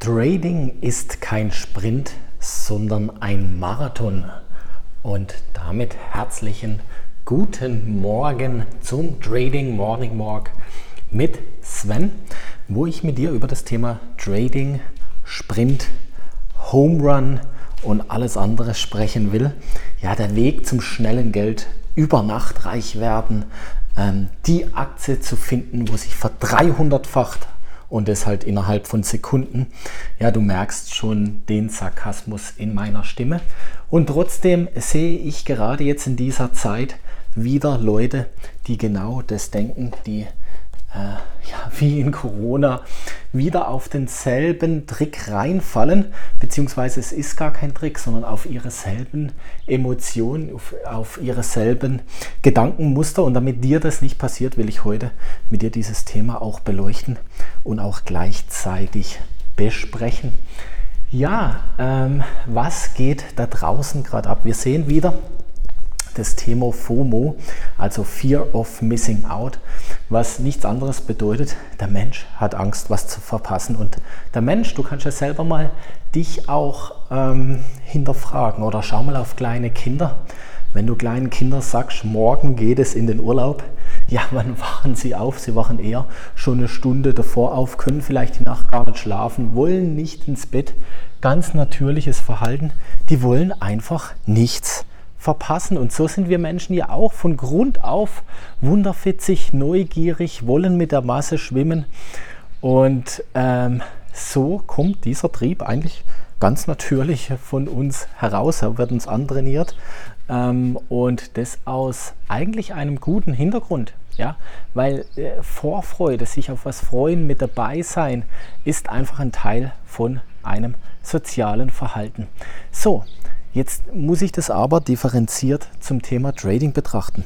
Trading ist kein Sprint, sondern ein Marathon. Und damit herzlichen guten Morgen zum Trading Morning Walk mit Sven, wo ich mit dir über das Thema Trading, Sprint, Home Run und alles andere sprechen will. Ja, der Weg zum schnellen Geld, über Nacht reich werden, ähm, die Aktie zu finden, wo sich verdreihundertfacht und das halt innerhalb von Sekunden. Ja, du merkst schon den Sarkasmus in meiner Stimme. Und trotzdem sehe ich gerade jetzt in dieser Zeit wieder Leute, die genau das denken, die ja, wie in Corona wieder auf denselben Trick reinfallen, beziehungsweise es ist gar kein Trick, sondern auf ihre selben Emotionen, auf, auf ihre selben Gedankenmuster. Und damit dir das nicht passiert, will ich heute mit dir dieses Thema auch beleuchten und auch gleichzeitig besprechen. Ja, ähm, was geht da draußen gerade ab? Wir sehen wieder, das Thema FOMO, also Fear of Missing Out, was nichts anderes bedeutet, der Mensch hat Angst, was zu verpassen. Und der Mensch, du kannst ja selber mal dich auch ähm, hinterfragen oder schau mal auf kleine Kinder. Wenn du kleinen Kindern sagst, morgen geht es in den Urlaub, ja, wann wachen sie auf? Sie wachen eher schon eine Stunde davor auf, können vielleicht die Nacht gar nicht schlafen, wollen nicht ins Bett. Ganz natürliches Verhalten. Die wollen einfach nichts verpassen. Und so sind wir Menschen ja auch von Grund auf wunderfitzig, neugierig, wollen mit der Masse schwimmen. Und ähm, so kommt dieser Trieb eigentlich ganz natürlich von uns heraus. Er wird uns antrainiert. Ähm, und das aus eigentlich einem guten Hintergrund. Ja, weil äh, Vorfreude, sich auf was freuen, mit dabei sein, ist einfach ein Teil von einem sozialen Verhalten. So, Jetzt muss ich das aber differenziert zum Thema Trading betrachten.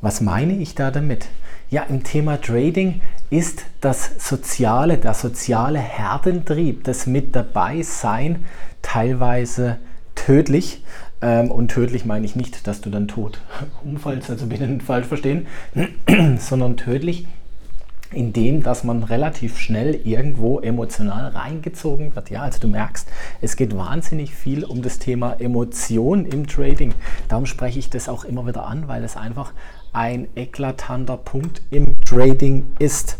Was meine ich da damit? Ja, im Thema Trading ist das soziale, der soziale Herdentrieb, das mit dabei sein, teilweise tödlich. Ähm, und tödlich meine ich nicht, dass du dann tot umfallst, also bitte nicht falsch verstehen, sondern tödlich indem dass man relativ schnell irgendwo emotional reingezogen wird. Ja, also du merkst, es geht wahnsinnig viel um das Thema Emotion im Trading. Darum spreche ich das auch immer wieder an, weil es einfach ein eklatanter Punkt im Trading ist.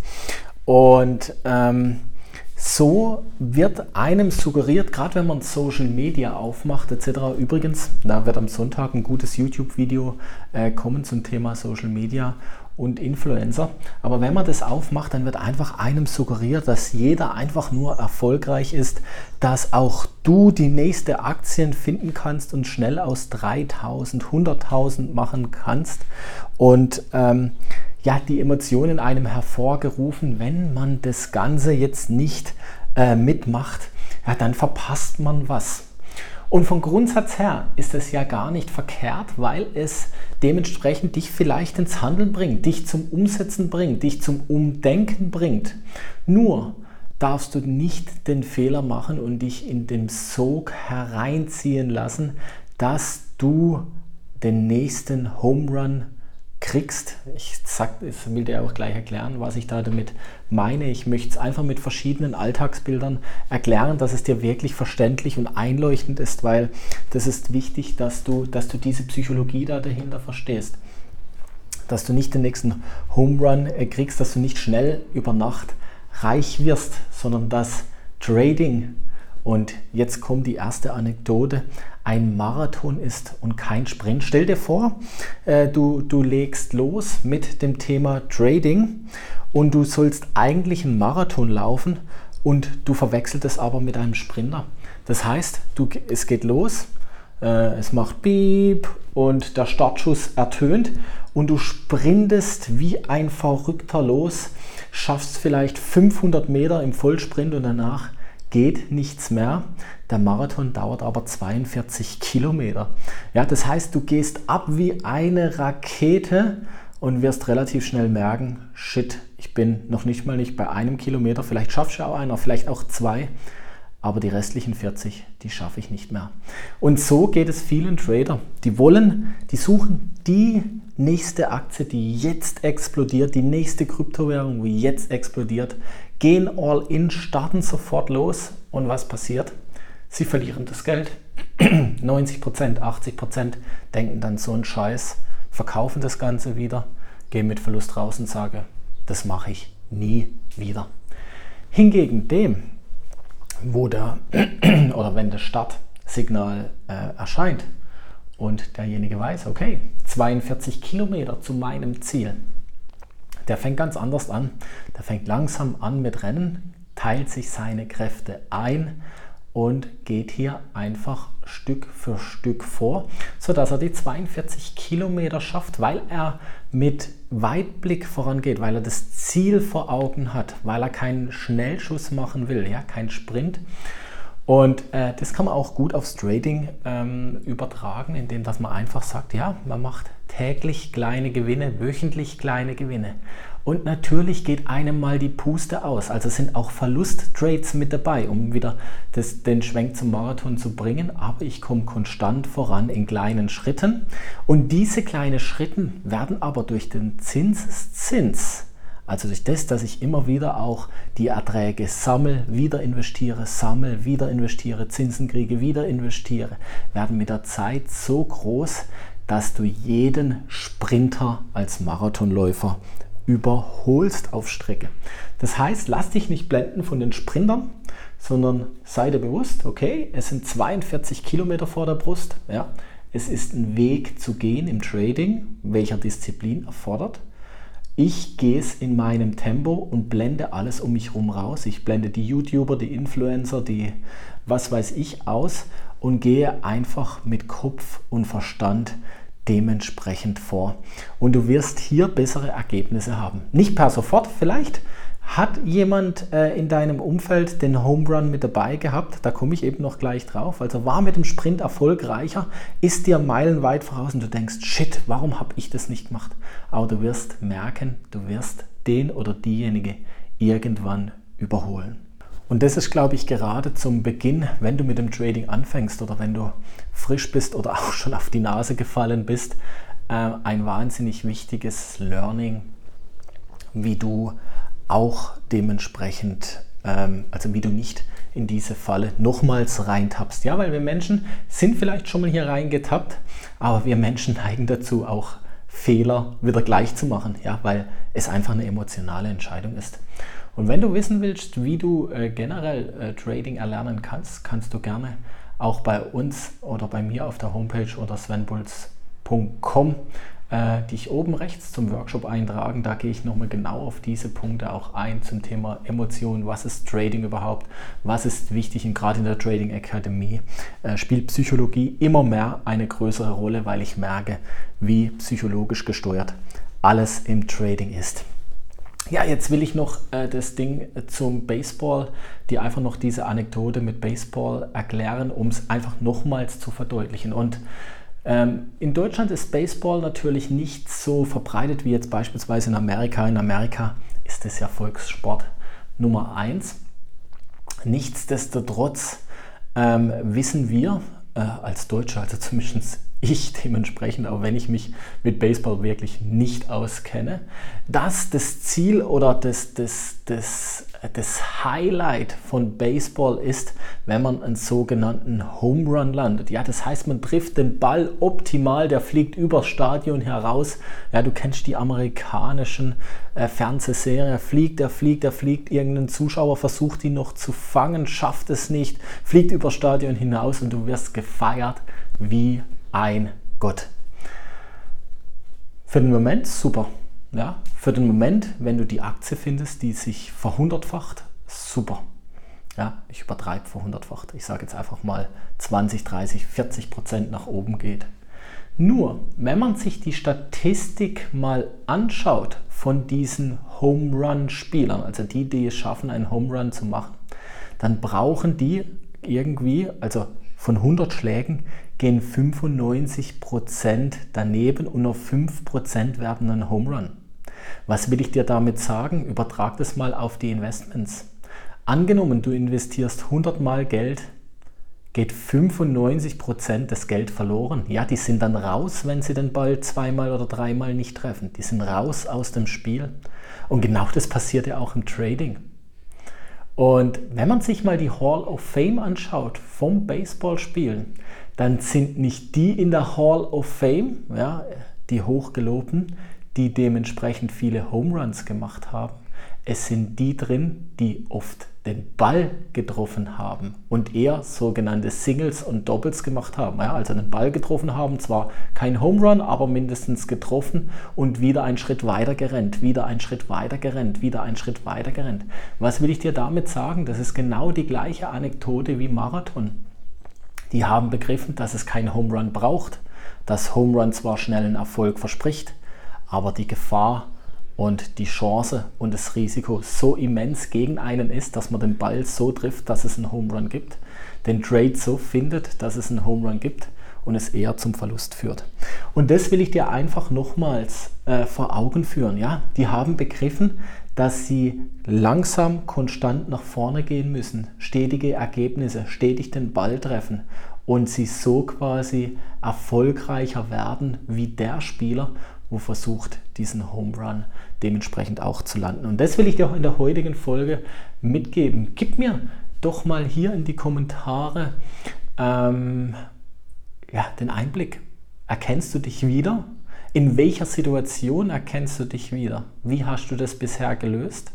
Und ähm, so wird einem suggeriert, gerade wenn man Social Media aufmacht etc. Übrigens, da wird am Sonntag ein gutes YouTube-Video äh, kommen zum Thema Social Media und Influencer. Aber wenn man das aufmacht, dann wird einfach einem suggeriert, dass jeder einfach nur erfolgreich ist, dass auch du die nächste Aktien finden kannst und schnell aus 3000, 100.000 machen kannst. Und ähm, ja, die Emotionen einem hervorgerufen, wenn man das Ganze jetzt nicht äh, mitmacht, ja, dann verpasst man was. Und vom Grundsatz her ist es ja gar nicht verkehrt, weil es dementsprechend dich vielleicht ins Handeln bringt, dich zum Umsetzen bringt, dich zum Umdenken bringt. Nur darfst du nicht den Fehler machen und dich in den Sog hereinziehen lassen, dass du den nächsten Home Run kriegst. Ich sag, will dir auch gleich erklären, was ich da damit meine. Ich möchte es einfach mit verschiedenen Alltagsbildern erklären, dass es dir wirklich verständlich und einleuchtend ist, weil das ist wichtig, dass du, dass du diese Psychologie da dahinter verstehst. Dass du nicht den nächsten Home Run äh, kriegst, dass du nicht schnell über Nacht reich wirst, sondern dass Trading und jetzt kommt die erste Anekdote. Ein Marathon ist und kein Sprint. Stell dir vor, äh, du, du legst los mit dem Thema Trading und du sollst eigentlich einen Marathon laufen und du verwechselst es aber mit einem Sprinter. Das heißt, du, es geht los, äh, es macht Beep und der Startschuss ertönt und du sprintest wie ein Verrückter los, schaffst vielleicht 500 Meter im Vollsprint und danach geht nichts mehr. Der Marathon dauert aber 42 Kilometer. Ja, das heißt, du gehst ab wie eine Rakete und wirst relativ schnell merken, shit, ich bin noch nicht mal nicht bei einem Kilometer, vielleicht schaffst du auch einer, vielleicht auch zwei, aber die restlichen 40, die schaffe ich nicht mehr. Und so geht es vielen Trader. Die wollen, die suchen die nächste Aktie, die jetzt explodiert, die nächste Kryptowährung, die jetzt explodiert, gehen all in, starten sofort los und was passiert? Sie verlieren das Geld. 90% 80% denken dann so einen Scheiß, verkaufen das Ganze wieder, gehen mit Verlust raus und sagen, das mache ich nie wieder. Hingegen dem, wo der oder wenn das Startsignal äh, erscheint und derjenige weiß, okay, 42 Kilometer zu meinem Ziel, der fängt ganz anders an. Der fängt langsam an mit Rennen, teilt sich seine Kräfte ein und geht hier einfach Stück für Stück vor, sodass er die 42 Kilometer schafft, weil er mit Weitblick vorangeht, weil er das Ziel vor Augen hat, weil er keinen Schnellschuss machen will, ja, keinen Sprint. Und äh, das kann man auch gut aufs Trading ähm, übertragen, indem dass man einfach sagt, ja, man macht täglich kleine Gewinne, wöchentlich kleine Gewinne. Und natürlich geht einem mal die Puste aus. Also sind auch Verlusttrades mit dabei, um wieder das, den Schwenk zum Marathon zu bringen. Aber ich komme konstant voran in kleinen Schritten. Und diese kleinen Schritten werden aber durch den Zinszins, also durch das, dass ich immer wieder auch die Erträge sammle, wieder investiere, sammle, wieder investiere, Zinsen kriege, wieder investiere, werden mit der Zeit so groß, dass du jeden Sprinter als Marathonläufer überholst auf Strecke. Das heißt, lass dich nicht blenden von den Sprintern, sondern sei dir bewusst, okay, es sind 42 Kilometer vor der Brust. Ja, es ist ein Weg zu gehen im Trading, welcher Disziplin erfordert. Ich gehe es in meinem Tempo und blende alles um mich herum raus. Ich blende die YouTuber, die Influencer, die was weiß ich aus und gehe einfach mit Kopf und Verstand dementsprechend vor. Und du wirst hier bessere Ergebnisse haben. Nicht per sofort, vielleicht hat jemand äh, in deinem Umfeld den Home Run mit dabei gehabt? Da komme ich eben noch gleich drauf. Also war mit dem Sprint erfolgreicher, ist dir meilenweit voraus und du denkst, shit, warum habe ich das nicht gemacht? Aber du wirst merken, du wirst den oder diejenige irgendwann überholen. Und das ist, glaube ich, gerade zum Beginn, wenn du mit dem Trading anfängst oder wenn du frisch bist oder auch schon auf die Nase gefallen bist, äh, ein wahnsinnig wichtiges Learning, wie du auch dementsprechend, ähm, also wie du nicht in diese Falle nochmals reintappst. Ja, weil wir Menschen sind vielleicht schon mal hier reingetappt, aber wir Menschen neigen dazu, auch Fehler wieder gleich zu machen, ja, weil es einfach eine emotionale Entscheidung ist. Und wenn du wissen willst, wie du äh, generell äh, Trading erlernen kannst, kannst du gerne auch bei uns oder bei mir auf der Homepage oder svenpuls.com äh, dich oben rechts zum Workshop eintragen. Da gehe ich nochmal genau auf diese Punkte auch ein zum Thema Emotionen. Was ist Trading überhaupt? Was ist wichtig? Und gerade in der Trading Academy äh, spielt Psychologie immer mehr eine größere Rolle, weil ich merke, wie psychologisch gesteuert alles im Trading ist. Ja, jetzt will ich noch äh, das Ding zum Baseball, die einfach noch diese Anekdote mit Baseball erklären, um es einfach nochmals zu verdeutlichen. Und ähm, in Deutschland ist Baseball natürlich nicht so verbreitet wie jetzt beispielsweise in Amerika. In Amerika ist es ja Volkssport Nummer 1. Nichtsdestotrotz ähm, wissen wir äh, als Deutsche, also zumindest ich dementsprechend, auch wenn ich mich mit Baseball wirklich nicht auskenne, dass das Ziel oder das, das, das, das Highlight von Baseball ist, wenn man einen sogenannten Home Run landet. Ja, das heißt, man trifft den Ball optimal, der fliegt übers Stadion heraus. Ja, du kennst die amerikanischen äh, Fernsehserien. Fliegt, er fliegt, er fliegt. Irgendein Zuschauer versucht ihn noch zu fangen, schafft es nicht, fliegt übers Stadion hinaus und du wirst gefeiert wie ein Gott. Für den Moment super. Ja, für den Moment, wenn du die Aktie findest, die sich verhundertfacht, super. Ja, ich übertreibe verhundertfacht. Ich sage jetzt einfach mal 20, 30, 40 Prozent nach oben geht. Nur, wenn man sich die Statistik mal anschaut von diesen Home Run Spielern, also die, die es schaffen, einen Home Run zu machen, dann brauchen die irgendwie, also von 100 Schlägen gehen 95% daneben und nur 5% werden ein Home Run. Was will ich dir damit sagen? Übertrag das mal auf die Investments. Angenommen, du investierst 100 Mal Geld, geht 95% des Geld verloren. Ja, die sind dann raus, wenn sie den Ball zweimal oder dreimal nicht treffen. Die sind raus aus dem Spiel. Und genau das passiert ja auch im Trading. Und wenn man sich mal die Hall of Fame anschaut vom Baseballspielen, dann sind nicht die in der Hall of Fame, ja, die hochgelobten, die dementsprechend viele Home Runs gemacht haben. Es sind die drin, die oft den Ball getroffen haben und eher sogenannte Singles und Doubles gemacht haben. Ja, also den Ball getroffen haben, zwar kein Home Run, aber mindestens getroffen und wieder einen Schritt weiter gerannt, wieder einen Schritt weiter gerannt, wieder einen Schritt weiter gerannt. Was will ich dir damit sagen? Das ist genau die gleiche Anekdote wie Marathon. Die haben begriffen, dass es keinen Home Run braucht, dass Home Run zwar schnellen Erfolg verspricht, aber die Gefahr und die Chance und das Risiko so immens gegen einen ist, dass man den Ball so trifft, dass es einen Home Run gibt, den Trade so findet, dass es einen Home Run gibt und es eher zum Verlust führt. Und das will ich dir einfach nochmals äh, vor Augen führen. Ja? Die haben begriffen, dass sie langsam konstant nach vorne gehen müssen, stetige Ergebnisse, stetig den Ball treffen und sie so quasi erfolgreicher werden wie der Spieler, wo versucht, diesen Home Run dementsprechend auch zu landen. Und das will ich dir auch in der heutigen Folge mitgeben. Gib mir doch mal hier in die Kommentare ähm, ja, den Einblick. Erkennst du dich wieder? In welcher Situation erkennst du dich wieder? Wie hast du das bisher gelöst?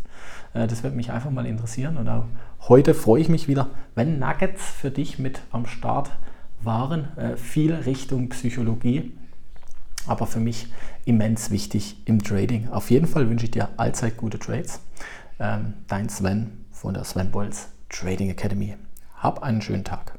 Äh, das wird mich einfach mal interessieren. Und auch heute freue ich mich wieder, wenn Nuggets für dich mit am Start waren. Äh, viel Richtung Psychologie aber für mich immens wichtig im Trading. Auf jeden Fall wünsche ich dir allzeit gute Trades. Ähm, dein Sven von der Sven Bolz Trading Academy. Hab einen schönen Tag.